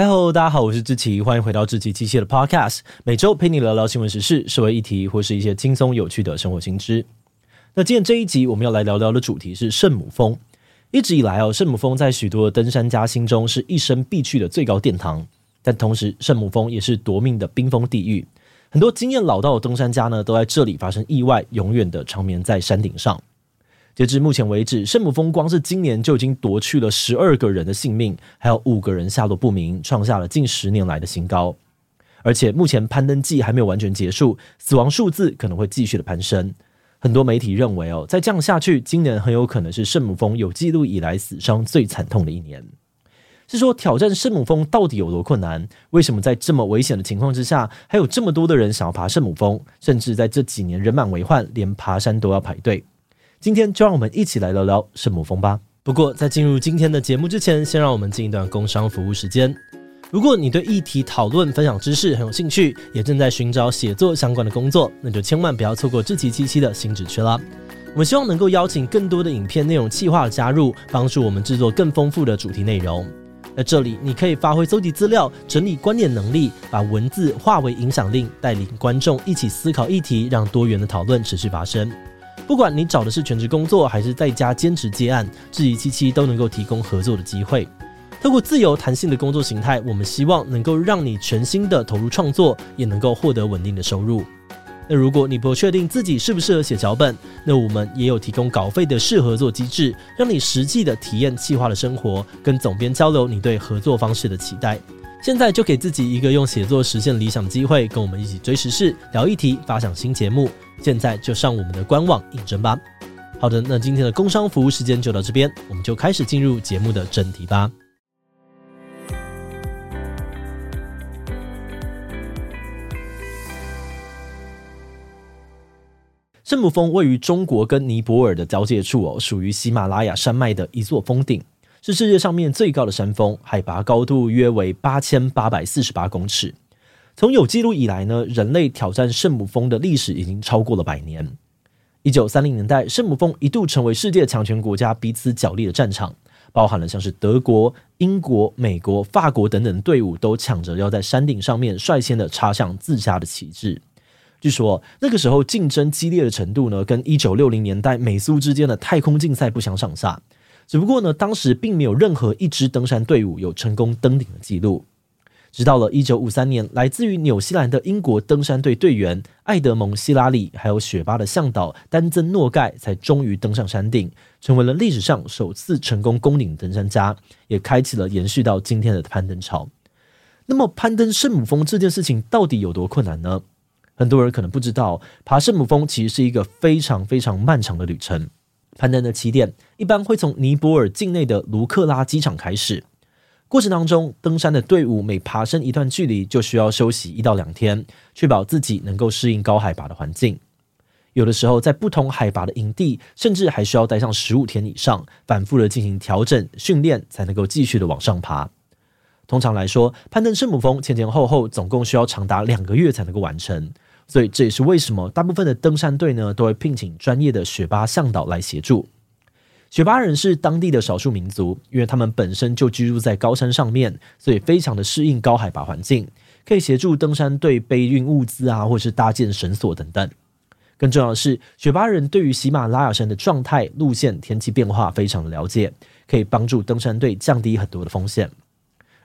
嗨喽，大家好，我是志奇，欢迎回到志奇机械的 Podcast，每周陪你聊聊新闻时事、社会议题或是一些轻松有趣的生活新知。那今天这一集我们要来聊聊的主题是圣母峰。一直以来哦，圣母峰在许多登山家心中是一生必去的最高殿堂，但同时圣母峰也是夺命的冰封地狱。很多经验老道的登山家呢，都在这里发生意外，永远的长眠在山顶上。截至目前为止，圣母峰光是今年就已经夺去了十二个人的性命，还有五个人下落不明，创下了近十年来的新高。而且目前攀登季还没有完全结束，死亡数字可能会继续的攀升。很多媒体认为哦，再这样下去，今年很有可能是圣母峰有记录以来死伤最惨痛的一年。是说挑战圣母峰到底有多困难？为什么在这么危险的情况之下，还有这么多的人想要爬圣母峰？甚至在这几年人满为患，连爬山都要排队。今天就让我们一起来聊聊圣母峰吧。不过，在进入今天的节目之前，先让我们进一段工商服务时间。如果你对议题讨论、分享知识很有兴趣，也正在寻找写作相关的工作，那就千万不要错过志祺七七的新职缺啦。我们希望能够邀请更多的影片内容企划加入，帮助我们制作更丰富的主题内容。在这里，你可以发挥搜集资料、整理观点能力，把文字化为影响力，带领观众一起思考议题，让多元的讨论持续发生。不管你找的是全职工作，还是在家兼职接案，志祺七七都能够提供合作的机会。透过自由弹性的工作形态，我们希望能够让你全心的投入创作，也能够获得稳定的收入。那如果你不确定自己适不适合写脚本，那我们也有提供稿费的试合作机制，让你实际的体验企划的生活，跟总编交流你对合作方式的期待。现在就给自己一个用写作实现理想的机会，跟我们一起追时事、聊议题、发想新节目。现在就上我们的官网应征吧。好的，那今天的工商服务时间就到这边，我们就开始进入节目的正题吧。圣母峰位于中国跟尼泊尔的交界处哦，属于喜马拉雅山脉的一座峰顶。是世界上面最高的山峰，海拔高度约为八千八百四十八公尺。从有记录以来呢，人类挑战圣母峰的历史已经超过了百年。一九三零年代，圣母峰一度成为世界强权国家彼此角力的战场，包含了像是德国、英国、美国、法国等等队伍都抢着要在山顶上面率先的插上自家的旗帜。据说那个时候竞争激烈的程度呢，跟一九六零年代美苏之间的太空竞赛不相上下。只不过呢，当时并没有任何一支登山队伍有成功登顶的记录。直到了一九五三年，来自于纽西兰的英国登山队队员艾德蒙·希拉里，还有雪巴的向导丹增·诺盖，才终于登上山顶，成为了历史上首次成功攻顶登山家，也开启了延续到今天的攀登潮。那么，攀登圣母峰这件事情到底有多困难呢？很多人可能不知道，爬圣母峰其实是一个非常非常漫长的旅程。攀登的起点一般会从尼泊尔境内的卢克拉机场开始，过程当中，登山的队伍每爬升一段距离就需要休息一到两天，确保自己能够适应高海拔的环境。有的时候，在不同海拔的营地，甚至还需要待上十五天以上，反复的进行调整训练，才能够继续的往上爬。通常来说，攀登圣母峰前前后后总共需要长达两个月才能够完成。所以这也是为什么大部分的登山队呢，都会聘请专业的雪巴向导来协助。雪巴人是当地的少数民族，因为他们本身就居住在高山上面，所以非常的适应高海拔环境，可以协助登山队背运物资啊，或是搭建绳索等等。更重要的是，雪巴人对于喜马拉雅山的状态、路线、天气变化非常的了解，可以帮助登山队降低很多的风险。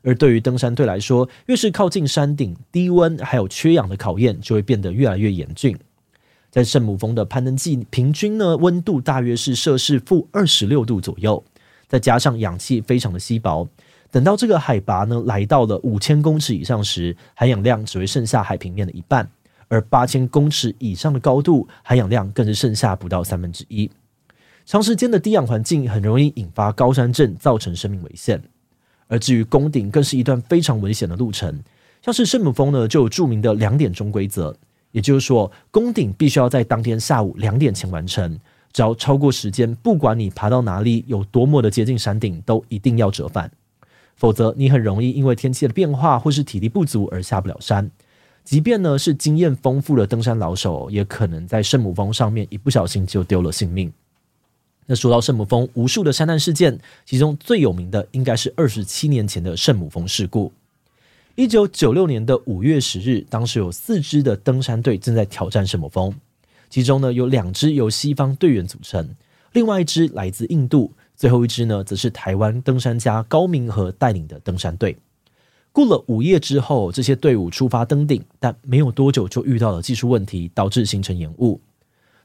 而对于登山队来说，越是靠近山顶，低温还有缺氧的考验就会变得越来越严峻。在圣母峰的攀登季，平均呢温度大约是摄氏负二十六度左右，再加上氧气非常的稀薄，等到这个海拔呢来到了五千公尺以上时，含氧量只会剩下海平面的一半；而八千公尺以上的高度，含氧量更是剩下不到三分之一。长时间的低氧环境很容易引发高山症，造成生命危险。而至于攻顶，更是一段非常危险的路程。像是圣母峰呢，就有著名的两点钟规则，也就是说，攻顶必须要在当天下午两点前完成。只要超过时间，不管你爬到哪里，有多么的接近山顶，都一定要折返，否则你很容易因为天气的变化或是体力不足而下不了山。即便呢是经验丰富的登山老手，也可能在圣母峰上面一不小心就丢了性命。那说到圣母峰，无数的山难事件，其中最有名的应该是二十七年前的圣母峰事故。一九九六年的五月十日，当时有四支的登山队正在挑战圣母峰，其中呢有两支由西方队员组成，另外一支来自印度，最后一支呢则是台湾登山家高明和带领的登山队。过了午夜之后，这些队伍出发登顶，但没有多久就遇到了技术问题，导致行程延误。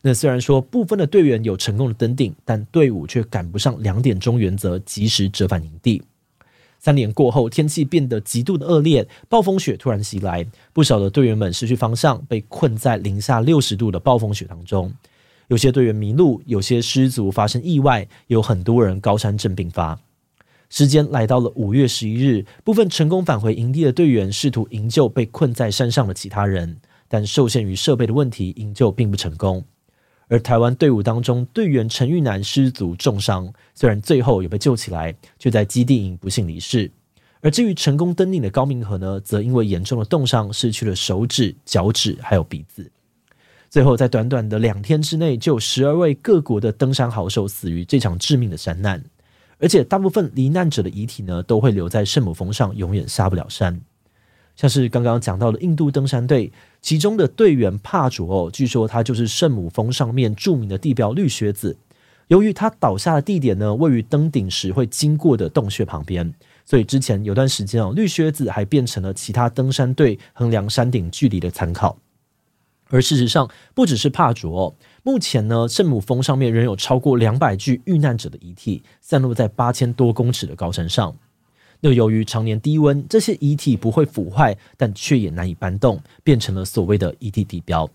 那虽然说部分的队员有成功的登顶，但队伍却赶不上两点钟原则，及时折返营地。三点过后，天气变得极度的恶劣，暴风雪突然袭来，不少的队员们失去方向，被困在零下六十度的暴风雪当中。有些队员迷路，有些失足发生意外，有很多人高山症并发。时间来到了五月十一日，部分成功返回营地的队员试图营救被困在山上的其他人，但受限于设备的问题，营救并不成功。而台湾队伍当中，队员陈玉南失足重伤，虽然最后有被救起来，却在基地营不幸离世。而至于成功登顶的高明和呢，则因为严重的冻伤，失去了手指、脚趾还有鼻子。最后，在短短的两天之内，就有十二位各国的登山好手死于这场致命的山难。而且大部分罹难者的遗体呢，都会留在圣母峰上，永远下不了山。像是刚刚讲到的印度登山队，其中的队员帕卓哦，据说他就是圣母峰上面著名的地标绿靴子。由于他倒下的地点呢，位于登顶时会经过的洞穴旁边，所以之前有段时间哦，绿靴子还变成了其他登山队衡量山顶距离的参考。而事实上，不只是帕卓哦，目前呢，圣母峰上面仍有超过两百具遇难者的遗体散落在八千多公尺的高山上。又由于常年低温，这些遗体不会腐坏，但却也难以搬动，变成了所谓的遗体地标。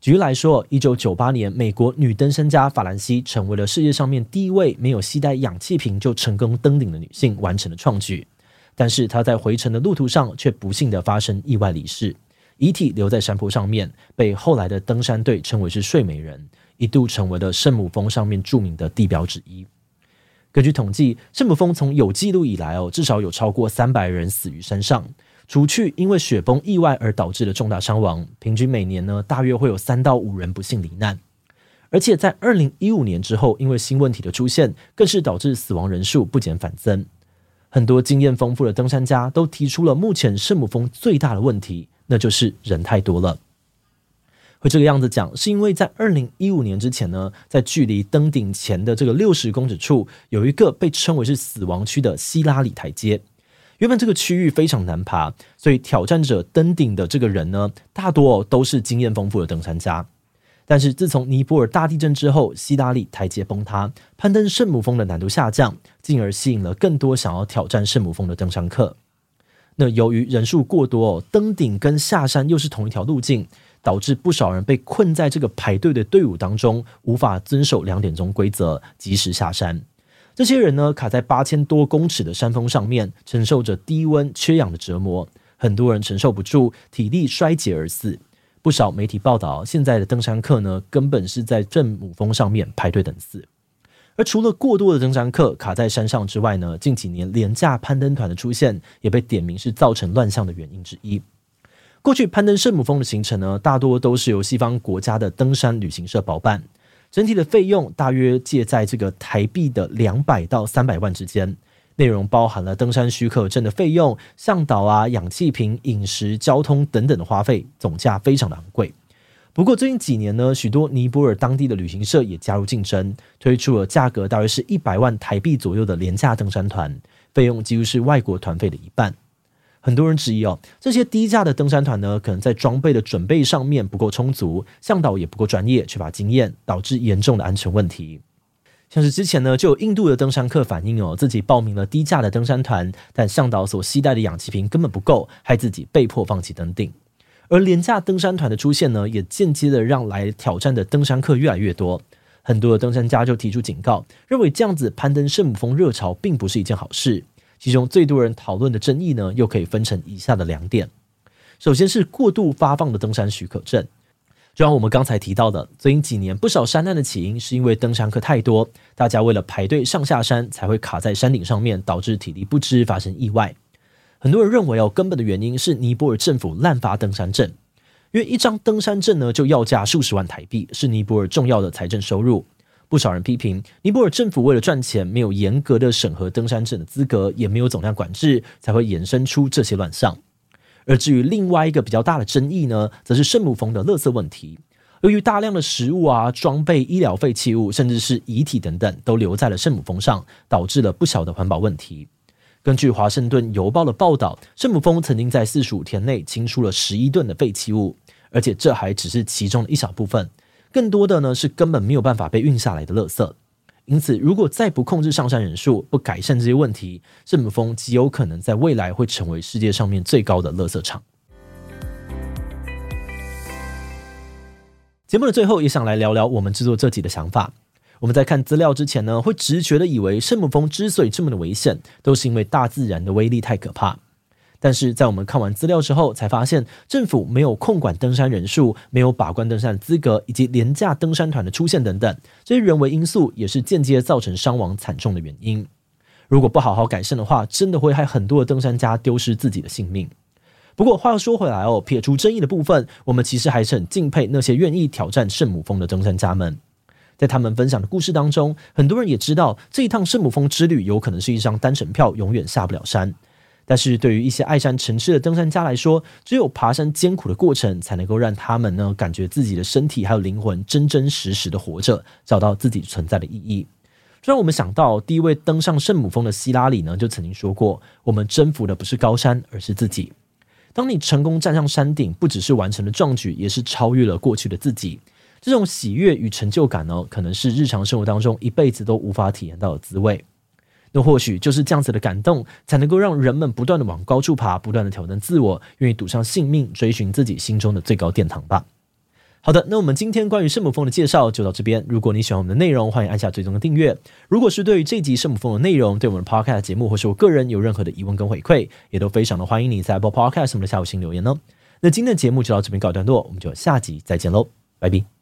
举例来说，一九九八年，美国女登山家法兰西成为了世界上面第一位没有携带氧气瓶就成功登顶的女性，完成了创举。但是她在回程的路途上却不幸的发生意外离世。遗体留在山坡上面，被后来的登山队称为是“睡美人”，一度成为了圣母峰上面著名的地标之一。根据统计，圣母峰从有记录以来哦，至少有超过三百人死于山上，除去因为雪崩意外而导致的重大伤亡，平均每年呢，大约会有三到五人不幸罹难。而且在二零一五年之后，因为新问题的出现，更是导致死亡人数不减反增。很多经验丰富的登山家都提出了目前圣母峰最大的问题。那就是人太多了。会这个样子讲，是因为在二零一五年之前呢，在距离登顶前的这个六十公尺处，有一个被称为是死亡区的希拉里台阶。原本这个区域非常难爬，所以挑战者登顶的这个人呢，大多都是经验丰富的登山家。但是自从尼泊尔大地震之后，希拉里台阶崩塌，攀登圣母峰的难度下降，进而吸引了更多想要挑战圣母峰的登山客。那由于人数过多，登顶跟下山又是同一条路径，导致不少人被困在这个排队的队伍当中，无法遵守两点钟规则，及时下山。这些人呢，卡在八千多公尺的山峰上面，承受着低温、缺氧的折磨，很多人承受不住，体力衰竭而死。不少媒体报道，现在的登山客呢，根本是在正母峰上面排队等死。而除了过多的登山客卡在山上之外呢，近几年廉价攀登团的出现也被点名是造成乱象的原因之一。过去攀登圣母峰的行程呢，大多都是由西方国家的登山旅行社包办，整体的费用大约介在这个台币的两百到三百万之间，内容包含了登山许可证的费用、向导啊、氧气瓶、饮食、交通等等的花费，总价非常的昂贵。不过最近几年呢，许多尼泊尔当地的旅行社也加入竞争，推出了价格大约是一百万台币左右的廉价登山团，费用几乎是外国团费的一半。很多人质疑哦，这些低价的登山团呢，可能在装备的准备上面不够充足，向导也不够专业，缺乏经验，导致严重的安全问题。像是之前呢，就有印度的登山客反映哦，自己报名了低价的登山团，但向导所携带的氧气瓶根本不够，害自己被迫放弃登顶。而廉价登山团的出现呢，也间接的让来挑战的登山客越来越多。很多的登山家就提出警告，认为这样子攀登圣母峰热潮并不是一件好事。其中最多人讨论的争议呢，又可以分成以下的两点：首先是过度发放的登山许可证，就像我们刚才提到的，最近几年不少山难的起因是因为登山客太多，大家为了排队上下山才会卡在山顶上面，导致体力不支，发生意外。很多人认为哦，根本的原因是尼泊尔政府滥发登山证，因为一张登山证呢就要价数十万台币，是尼泊尔重要的财政收入。不少人批评尼泊尔政府为了赚钱，没有严格的审核登山证的资格，也没有总量管制，才会衍生出这些乱象。而至于另外一个比较大的争议呢，则是圣母峰的垃圾问题。由于大量的食物啊、装备、医疗废弃物，甚至是遗体等等，都留在了圣母峰上，导致了不小的环保问题。根据《华盛顿邮报》的报道，圣母峰曾经在四十五天内清出了十一吨的废弃物，而且这还只是其中的一小部分。更多的呢是根本没有办法被运下来的垃圾，因此如果再不控制上山人数，不改善这些问题，圣母峰极有可能在未来会成为世界上面最高的垃圾场。节目的最后也想来聊聊我们制作这集的想法。我们在看资料之前呢，会直觉的以为圣母峰之所以这么的危险，都是因为大自然的威力太可怕。但是在我们看完资料之后，才发现政府没有控管登山人数，没有把关登山资格，以及廉价登山团的出现等等，这些人为因素也是间接造成伤亡惨重的原因。如果不好好改善的话，真的会害很多的登山家丢失自己的性命。不过话又说回来哦，撇除争议的部分，我们其实还是很敬佩那些愿意挑战圣母峰的登山家们。在他们分享的故事当中，很多人也知道这一趟圣母峰之旅有可能是一张单程票，永远下不了山。但是对于一些爱山成痴的登山家来说，只有爬山艰苦的过程，才能够让他们呢感觉自己的身体还有灵魂真真实实的活着，找到自己存在的意义。这让我们想到，第一位登上圣母峰的希拉里呢，就曾经说过：“我们征服的不是高山，而是自己。”当你成功站上山顶，不只是完成了壮举，也是超越了过去的自己。这种喜悦与成就感呢，可能是日常生活当中一辈子都无法体验到的滋味。那或许就是这样子的感动，才能够让人们不断的往高处爬，不断的挑战自我，愿意赌上性命，追寻自己心中的最高殿堂吧。好的，那我们今天关于圣母峰的介绍就到这边。如果你喜欢我们的内容，欢迎按下追踪的订阅。如果是对于这集圣母峰的内容，对我们的 Podcast 节目或是我个人有任何的疑问跟回馈，也都非常的欢迎你在 Apple Podcast 我们的下午新留言哦。那今天的节目就到这边告一段落，我们就下集再见喽，拜拜。